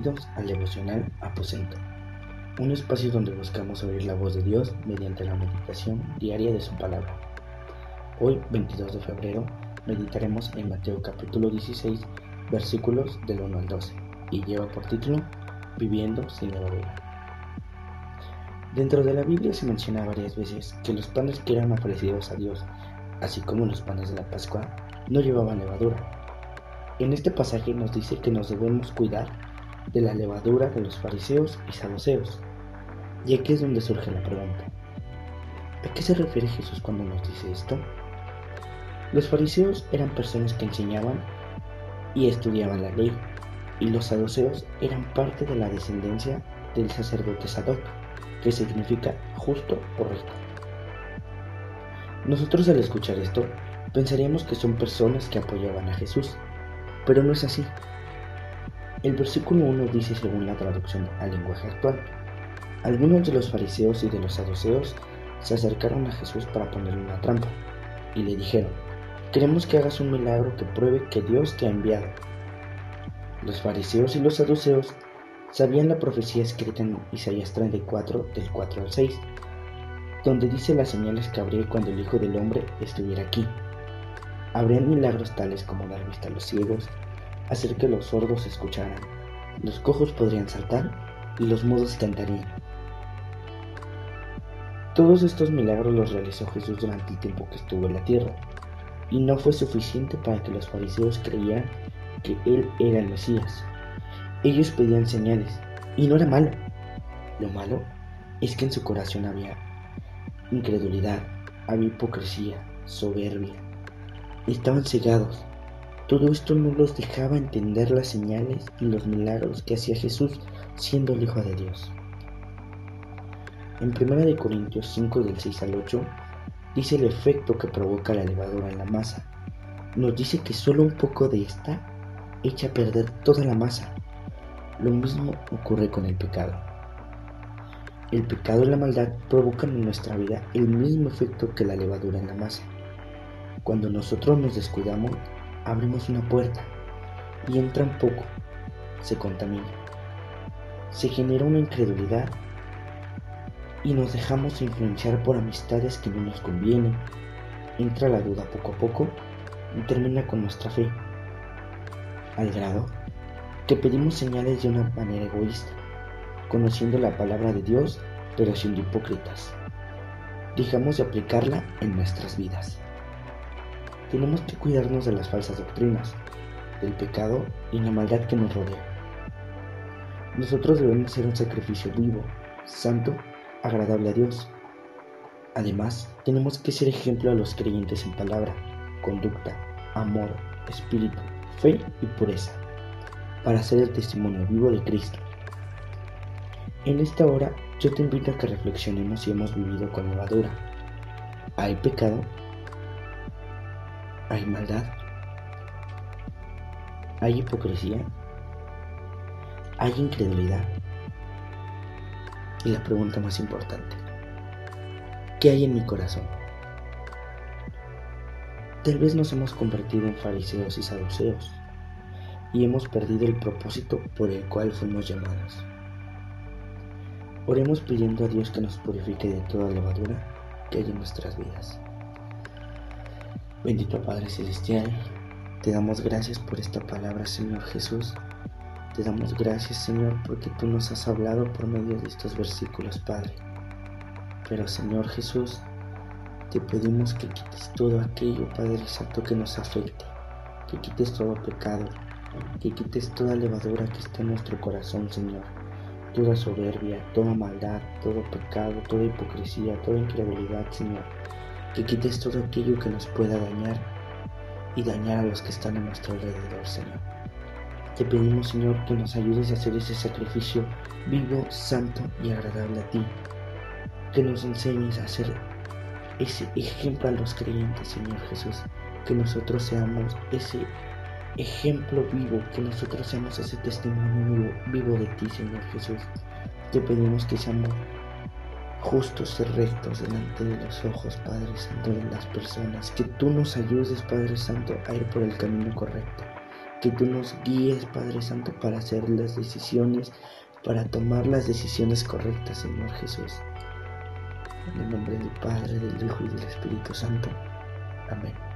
Al devocional Aposento, un espacio donde buscamos oír la voz de Dios mediante la meditación diaria de su palabra. Hoy, 22 de febrero, meditaremos en Mateo capítulo 16, versículos del 1 al 12, y lleva por título Viviendo sin levadura. Dentro de la Biblia se menciona varias veces que los panes que eran ofrecidos a Dios, así como los panes de la Pascua, no llevaban levadura en este pasaje nos dice que nos debemos cuidar de la levadura de los fariseos y saduceos. Y aquí es donde surge la pregunta. ¿A qué se refiere Jesús cuando nos dice esto? Los fariseos eran personas que enseñaban y estudiaban la ley, y los saduceos eran parte de la descendencia del sacerdote Sadoc, que significa justo o recto. Nosotros al escuchar esto pensaríamos que son personas que apoyaban a Jesús, pero no es así. El versículo 1 dice según la traducción al lenguaje actual, algunos de los fariseos y de los saduceos se acercaron a Jesús para ponerle una trampa y le dijeron, queremos que hagas un milagro que pruebe que Dios te ha enviado. Los fariseos y los saduceos sabían la profecía escrita en Isaías 34 del 4 al 6, donde dice las señales que habría cuando el Hijo del Hombre estuviera aquí. Habrían milagros tales como dar vista a los ciegos, hacer que los sordos escucharan, los cojos podrían saltar y los mudos cantarían. Todos estos milagros los realizó Jesús durante el tiempo que estuvo en la tierra, y no fue suficiente para que los fariseos creyeran que Él era el Mesías. Ellos pedían señales, y no era malo. Lo malo es que en su corazón había incredulidad, había hipocresía, soberbia, estaban cegados. Todo esto no los dejaba entender las señales y los milagros que hacía Jesús siendo el Hijo de Dios. En 1 Corintios 5 del 6 al 8 dice el efecto que provoca la levadura en la masa. Nos dice que solo un poco de esta echa a perder toda la masa. Lo mismo ocurre con el pecado. El pecado y la maldad provocan en nuestra vida el mismo efecto que la levadura en la masa. Cuando nosotros nos descuidamos, abrimos una puerta y entra un poco, se contamina. Se genera una incredulidad y nos dejamos influenciar por amistades que no nos convienen. Entra la duda poco a poco y termina con nuestra fe, al grado que pedimos señales de una manera egoísta, conociendo la palabra de Dios pero siendo hipócritas. Dejamos de aplicarla en nuestras vidas tenemos que cuidarnos de las falsas doctrinas, del pecado y la maldad que nos rodea. Nosotros debemos ser un sacrificio vivo, santo, agradable a Dios. Además, tenemos que ser ejemplo a los creyentes en palabra, conducta, amor, espíritu, fe y pureza, para ser el testimonio vivo de Cristo. En esta hora, yo te invito a que reflexionemos si hemos vivido con levadura. ¿Hay pecado? Hay maldad, hay hipocresía, hay incredulidad. Y la pregunta más importante, ¿qué hay en mi corazón? Tal vez nos hemos convertido en fariseos y saduceos y hemos perdido el propósito por el cual fuimos llamados. Oremos pidiendo a Dios que nos purifique de toda levadura que hay en nuestras vidas. Bendito Padre Celestial, te damos gracias por esta palabra, Señor Jesús. Te damos gracias, Señor, porque tú nos has hablado por medio de estos versículos, Padre. Pero, Señor Jesús, te pedimos que quites todo aquello, Padre Santo, que nos afecte, que quites todo pecado, que quites toda levadura que está en nuestro corazón, Señor. Toda soberbia, toda maldad, todo pecado, toda hipocresía, toda incredulidad, Señor que quites todo aquello que nos pueda dañar y dañar a los que están a nuestro alrededor, Señor. Te pedimos, Señor, que nos ayudes a hacer ese sacrificio vivo, santo y agradable a ti. Que nos enseñes a hacer ese ejemplo a los creyentes, Señor Jesús. Que nosotros seamos ese ejemplo vivo, que nosotros seamos ese testimonio vivo, vivo de ti, Señor Jesús. Te pedimos que seamos justos y rectos delante de los ojos, Padre Santo, de las personas. Que tú nos ayudes, Padre Santo, a ir por el camino correcto. que tú nos guíes, Padre Santo, para hacer las decisiones, para tomar las decisiones correctas, Señor Jesús. En el nombre del Padre, del Hijo y del Espíritu Santo. Amén.